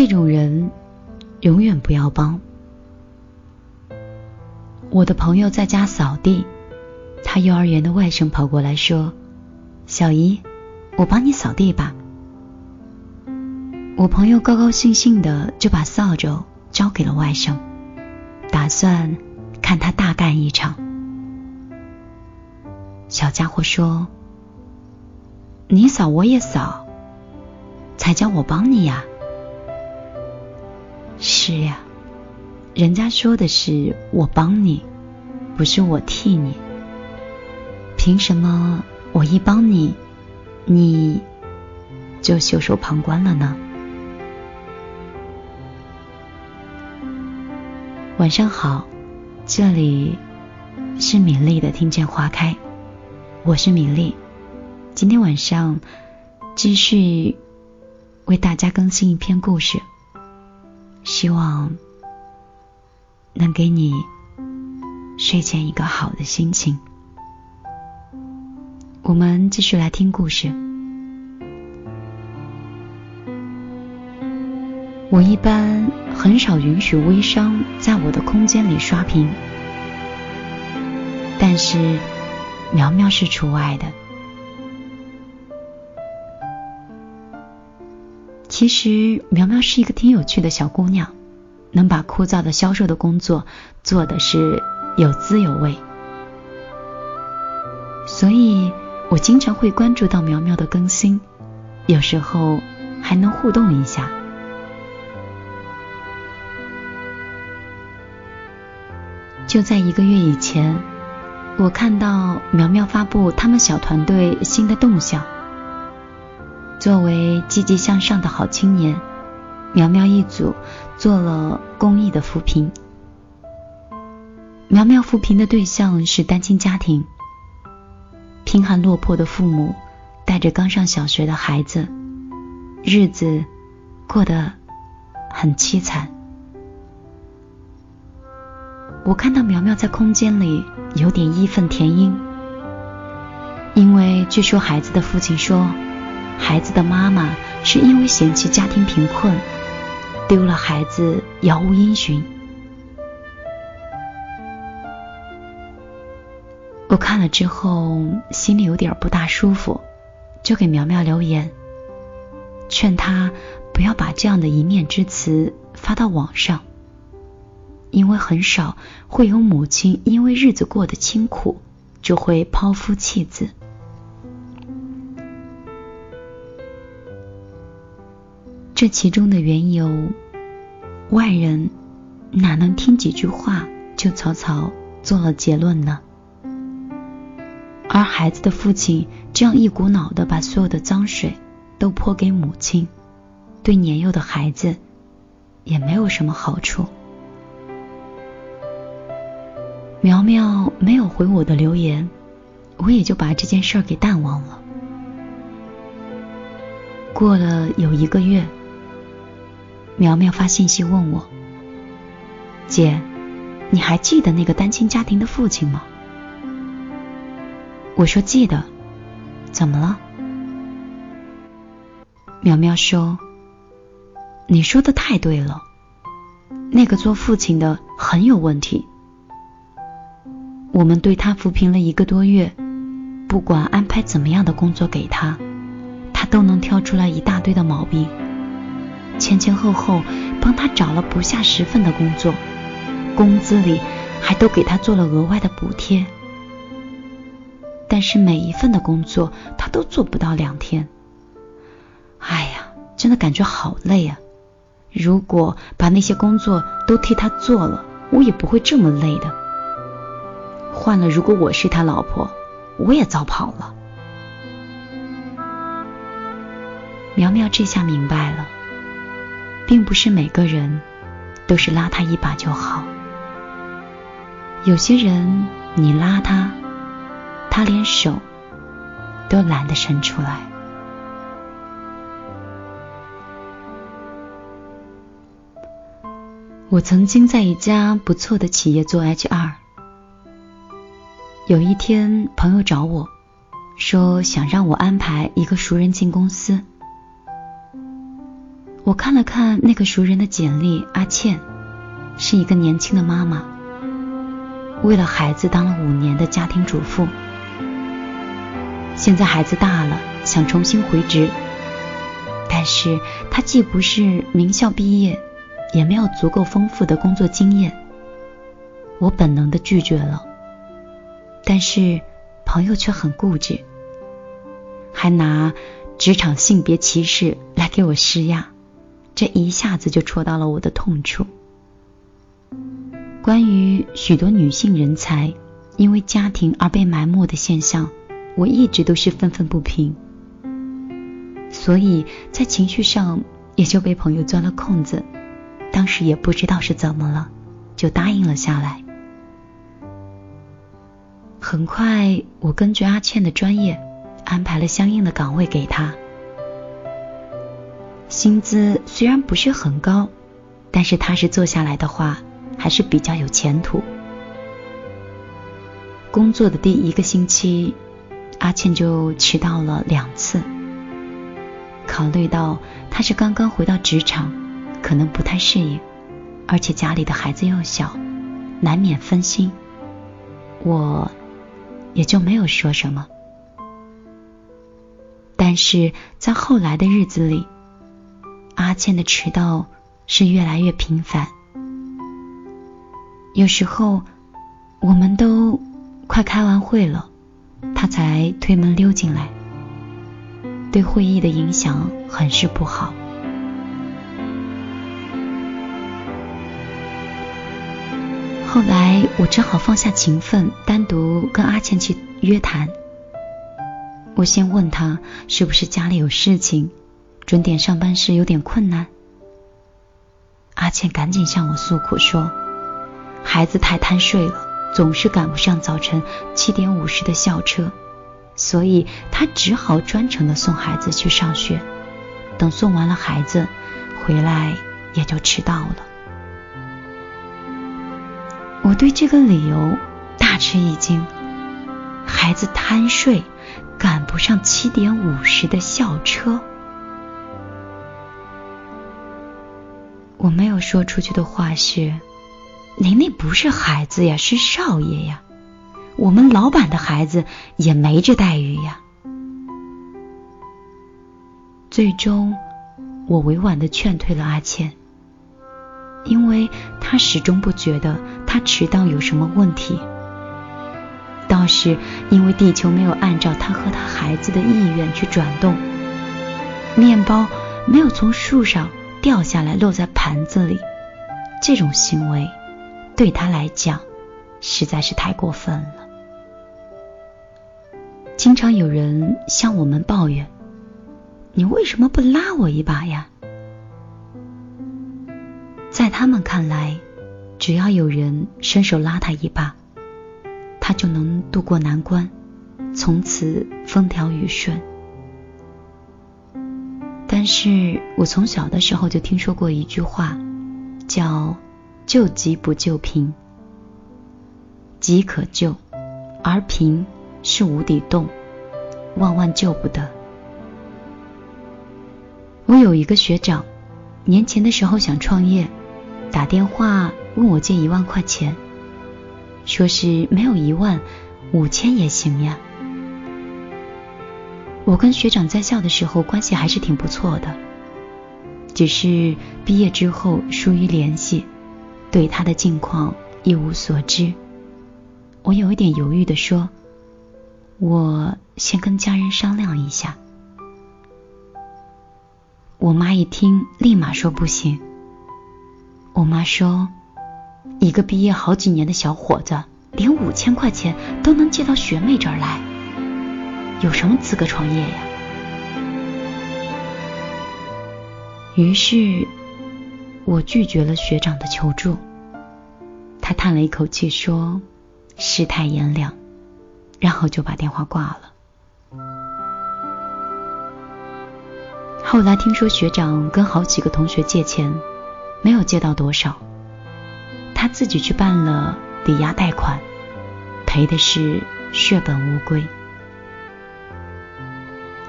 这种人永远不要帮。我的朋友在家扫地，他幼儿园的外甥跑过来说：“小姨，我帮你扫地吧。”我朋友高高兴兴的就把扫帚交给了外甥，打算看他大干一场。小家伙说：“你扫我也扫，才叫我帮你呀。”是呀，人家说的是我帮你，不是我替你。凭什么我一帮你，你就袖手旁观了呢？晚上好，这里是米粒的听见花开。我是米粒，今天晚上继续为大家更新一篇故事，希望能给你睡前一个好的心情。我们继续来听故事。我一般很少允许微商在我的空间里刷屏，但是。苗苗是除外的。其实苗苗是一个挺有趣的小姑娘，能把枯燥的销售的工作做的是有滋有味，所以我经常会关注到苗苗的更新，有时候还能互动一下。就在一个月以前。我看到苗苗发布他们小团队新的动向。作为积极向上的好青年，苗苗一组做了公益的扶贫。苗苗扶贫的对象是单亲家庭，贫寒落魄的父母带着刚上小学的孩子，日子过得很凄惨。我看到苗苗在空间里有点义愤填膺，因为据说孩子的父亲说，孩子的妈妈是因为嫌弃家庭贫困，丢了孩子杳无音讯。我看了之后心里有点不大舒服，就给苗苗留言，劝她不要把这样的一面之词发到网上。因为很少会有母亲因为日子过得清苦，就会抛夫弃子。这其中的缘由，外人哪能听几句话就草草做了结论呢？而孩子的父亲这样一股脑的把所有的脏水都泼给母亲，对年幼的孩子也没有什么好处。苗苗没有回我的留言，我也就把这件事儿给淡忘了。过了有一个月，苗苗发信息问我：“姐，你还记得那个单亲家庭的父亲吗？”我说：“记得。”怎么了？苗苗说：“你说的太对了，那个做父亲的很有问题。”我们对他扶贫了一个多月，不管安排怎么样的工作给他，他都能挑出来一大堆的毛病。前前后后帮他找了不下十份的工作，工资里还都给他做了额外的补贴。但是每一份的工作他都做不到两天。哎呀，真的感觉好累啊！如果把那些工作都替他做了，我也不会这么累的。换了，如果我是他老婆，我也早跑了。苗苗这下明白了，并不是每个人都是拉他一把就好，有些人你拉他，他连手都懒得伸出来。我曾经在一家不错的企业做 HR。有一天，朋友找我，说想让我安排一个熟人进公司。我看了看那个熟人的简历，阿倩是一个年轻的妈妈，为了孩子当了五年的家庭主妇。现在孩子大了，想重新回职，但是她既不是名校毕业，也没有足够丰富的工作经验。我本能的拒绝了，但是朋友却很固执，还拿职场性别歧视来给我施压，这一下子就戳到了我的痛处。关于许多女性人才因为家庭而被埋没的现象，我一直都是愤愤不平，所以在情绪上也就被朋友钻了空子，当时也不知道是怎么了，就答应了下来。很快，我根据阿倩的专业安排了相应的岗位给她。薪资虽然不是很高，但是踏实做下来的话，还是比较有前途。工作的第一个星期，阿倩就迟到了两次。考虑到她是刚刚回到职场，可能不太适应，而且家里的孩子又小，难免分心。我。也就没有说什么。但是在后来的日子里，阿倩的迟到是越来越频繁。有时候我们都快开完会了，她才推门溜进来，对会议的影响很是不好。后来我只好放下情分，单独跟阿倩去约谈。我先问她是不是家里有事情，准点上班时有点困难。阿倩赶紧向我诉苦说，孩子太贪睡了，总是赶不上早晨七点五十的校车，所以她只好专程的送孩子去上学。等送完了孩子回来，也就迟到了。我对这个理由大吃一惊，孩子贪睡，赶不上七点五十的校车。我没有说出去的话是：您那不是孩子呀，是少爷呀。我们老板的孩子也没这待遇呀。最终，我委婉的劝退了阿倩。因为他始终不觉得他迟到有什么问题，倒是因为地球没有按照他和他孩子的意愿去转动，面包没有从树上掉下来落在盘子里，这种行为对他来讲实在是太过分了。经常有人向我们抱怨：“你为什么不拉我一把呀？”在他们看来，只要有人伸手拉他一把，他就能渡过难关，从此风调雨顺。但是我从小的时候就听说过一句话，叫“救急不救贫”，急可救，而贫是无底洞，万万救不得。我有一个学长，年前的时候想创业。打电话问我借一万块钱，说是没有一万，五千也行呀。我跟学长在校的时候关系还是挺不错的，只是毕业之后疏于联系，对他的近况一无所知。我有一点犹豫的说：“我先跟家人商量一下。”我妈一听，立马说不行。我妈说：“一个毕业好几年的小伙子，连五千块钱都能借到学妹这儿来，有什么资格创业呀？”于是，我拒绝了学长的求助。他叹了一口气说：“世态炎凉。”然后就把电话挂了。后来听说学长跟好几个同学借钱。没有借到多少，他自己去办了抵押贷款，赔的是血本无归。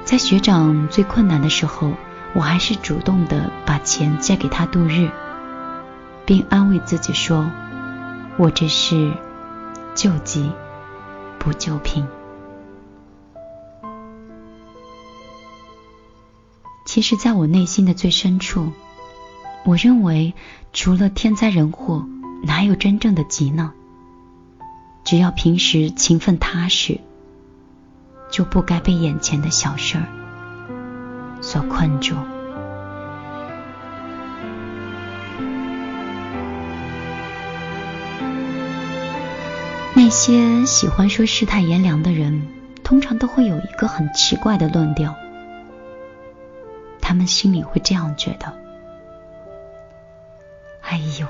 在学长最困难的时候，我还是主动的把钱借给他度日，并安慰自己说：“我这是救急不救贫。”其实，在我内心的最深处，我认为，除了天灾人祸，哪有真正的急呢？只要平时勤奋踏实，就不该被眼前的小事儿所困住。那些喜欢说世态炎凉的人，通常都会有一个很奇怪的论调。他们心里会这样觉得：“哎呦，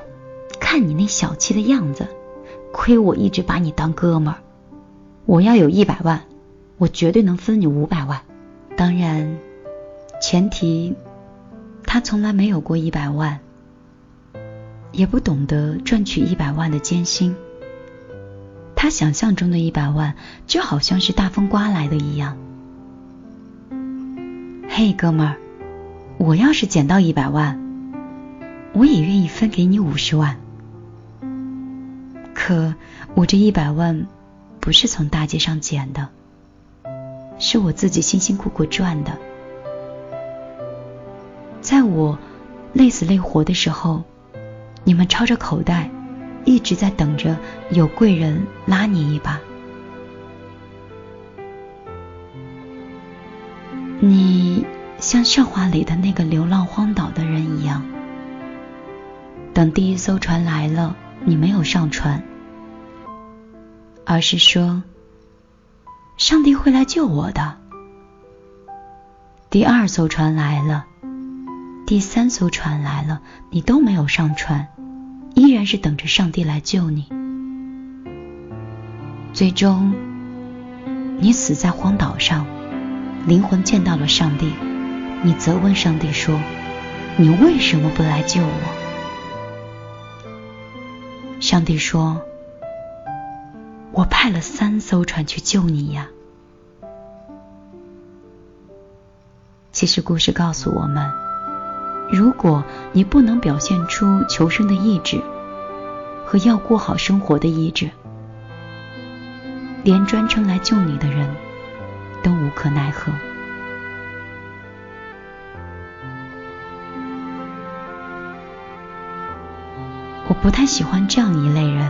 看你那小气的样子，亏我一直把你当哥们儿。我要有一百万，我绝对能分你五百万。当然，前提他从来没有过一百万，也不懂得赚取一百万的艰辛。他想象中的一百万，就好像是大风刮来的一样。嘿，哥们儿。”我要是捡到一百万，我也愿意分给你五十万。可我这一百万不是从大街上捡的，是我自己辛辛苦苦赚的。在我累死累活的时候，你们抄着口袋，一直在等着有贵人拉你一把。你。像笑话里的那个流浪荒岛的人一样，等第一艘船来了，你没有上船，而是说：“上帝会来救我的。”第二艘船来了，第三艘船来了，你都没有上船，依然是等着上帝来救你。最终，你死在荒岛上，灵魂见到了上帝。你责问上帝说：“你为什么不来救我？”上帝说：“派了三艘船去救你呀。”其实故事告诉我们，如果你不能表现出求生的意志和要过好生活的意志，连专程来救你的人都无可奈何。我不太喜欢这样一类人，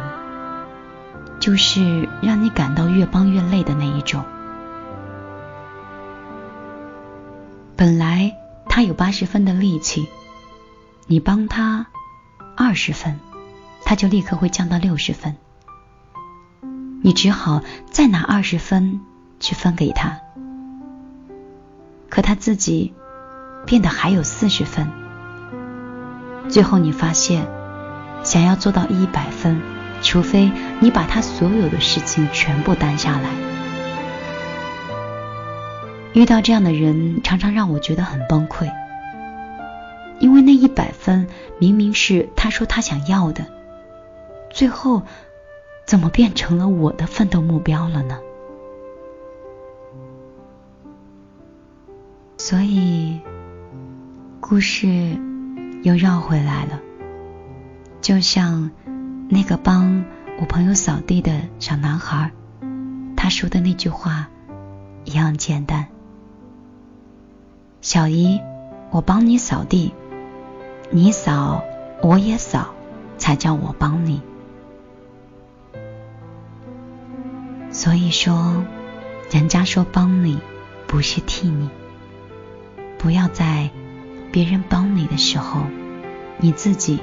就是让你感到越帮越累的那一种。本来他有八十分的力气，你帮他二十分，他就立刻会降到六十分，你只好再拿二十分去分给他，可他自己变得还有四十分，最后你发现。想要做到一百分，除非你把他所有的事情全部担下来。遇到这样的人，常常让我觉得很崩溃，因为那一百分明明是他说他想要的，最后怎么变成了我的奋斗目标了呢？所以，故事又绕回来了。就像那个帮我朋友扫地的小男孩，他说的那句话一样简单。小姨，我帮你扫地，你扫我也扫，才叫我帮你。所以说，人家说帮你不是替你，不要在别人帮你的时候，你自己。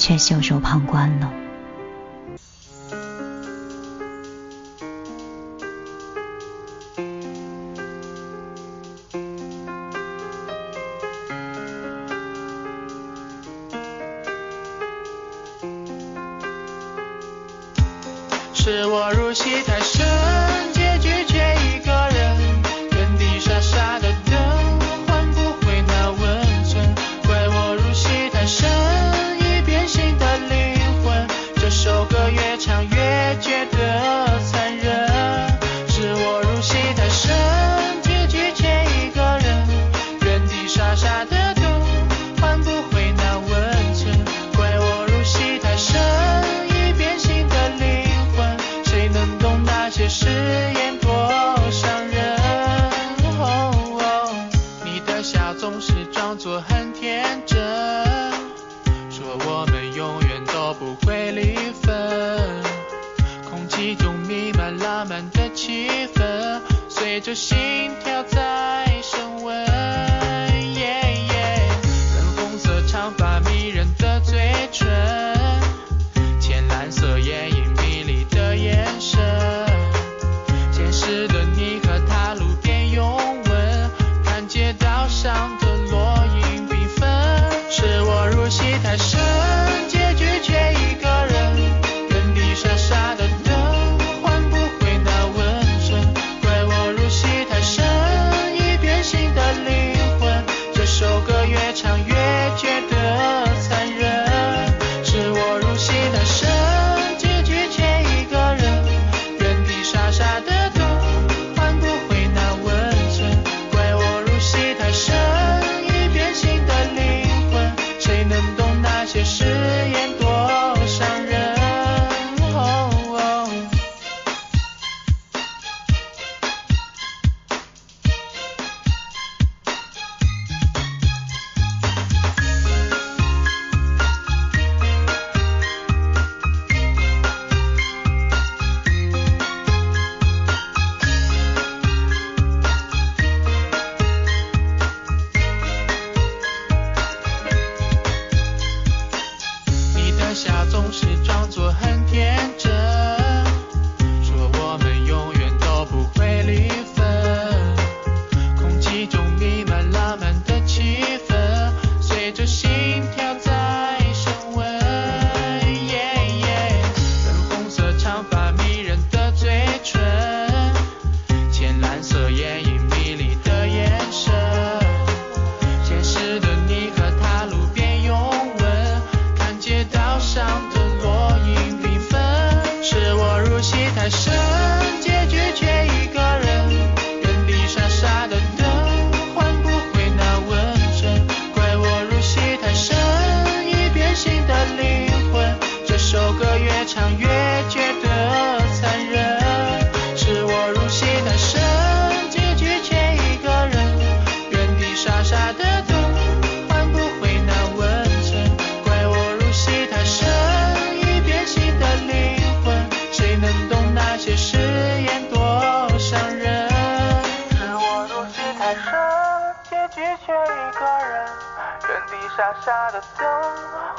却袖手旁观了。ukweli 傻傻的等，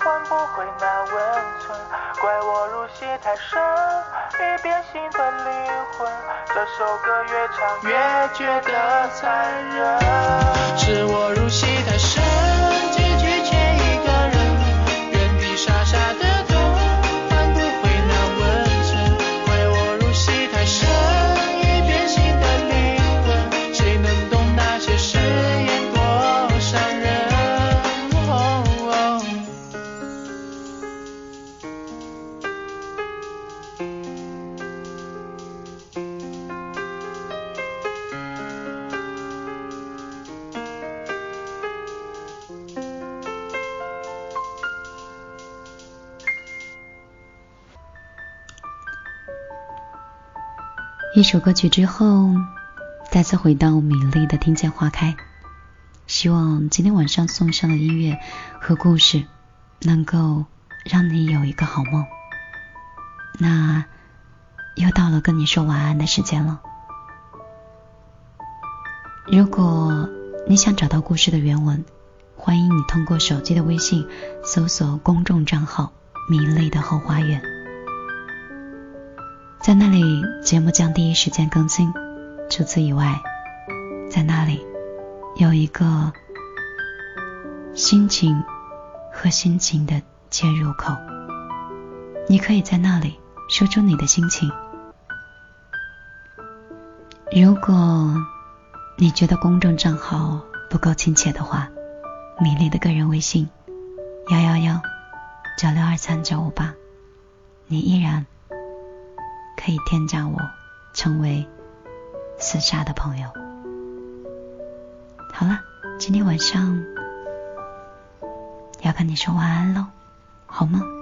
换不回那温存。怪我入戏太深，已变心的灵魂，这首歌越唱越觉得残忍。是我入戏太深，一首歌曲之后，再次回到米粒的听见花开。希望今天晚上送上的音乐和故事，能够让你有一个好梦。那又到了跟你说晚安的时间了。如果你想找到故事的原文，欢迎你通过手机的微信搜索公众账号“米粒的后花园”。在那里，节目将第一时间更新。除此以外，在那里有一个心情和心情的切入口，你可以在那里说出你的心情。如果你觉得公众账号不够亲切的话，米粒的个人微信幺幺幺九六二三九五八，你依然可以添加我，成为私下的朋友。好了，今天晚上要跟你说晚安喽，好梦。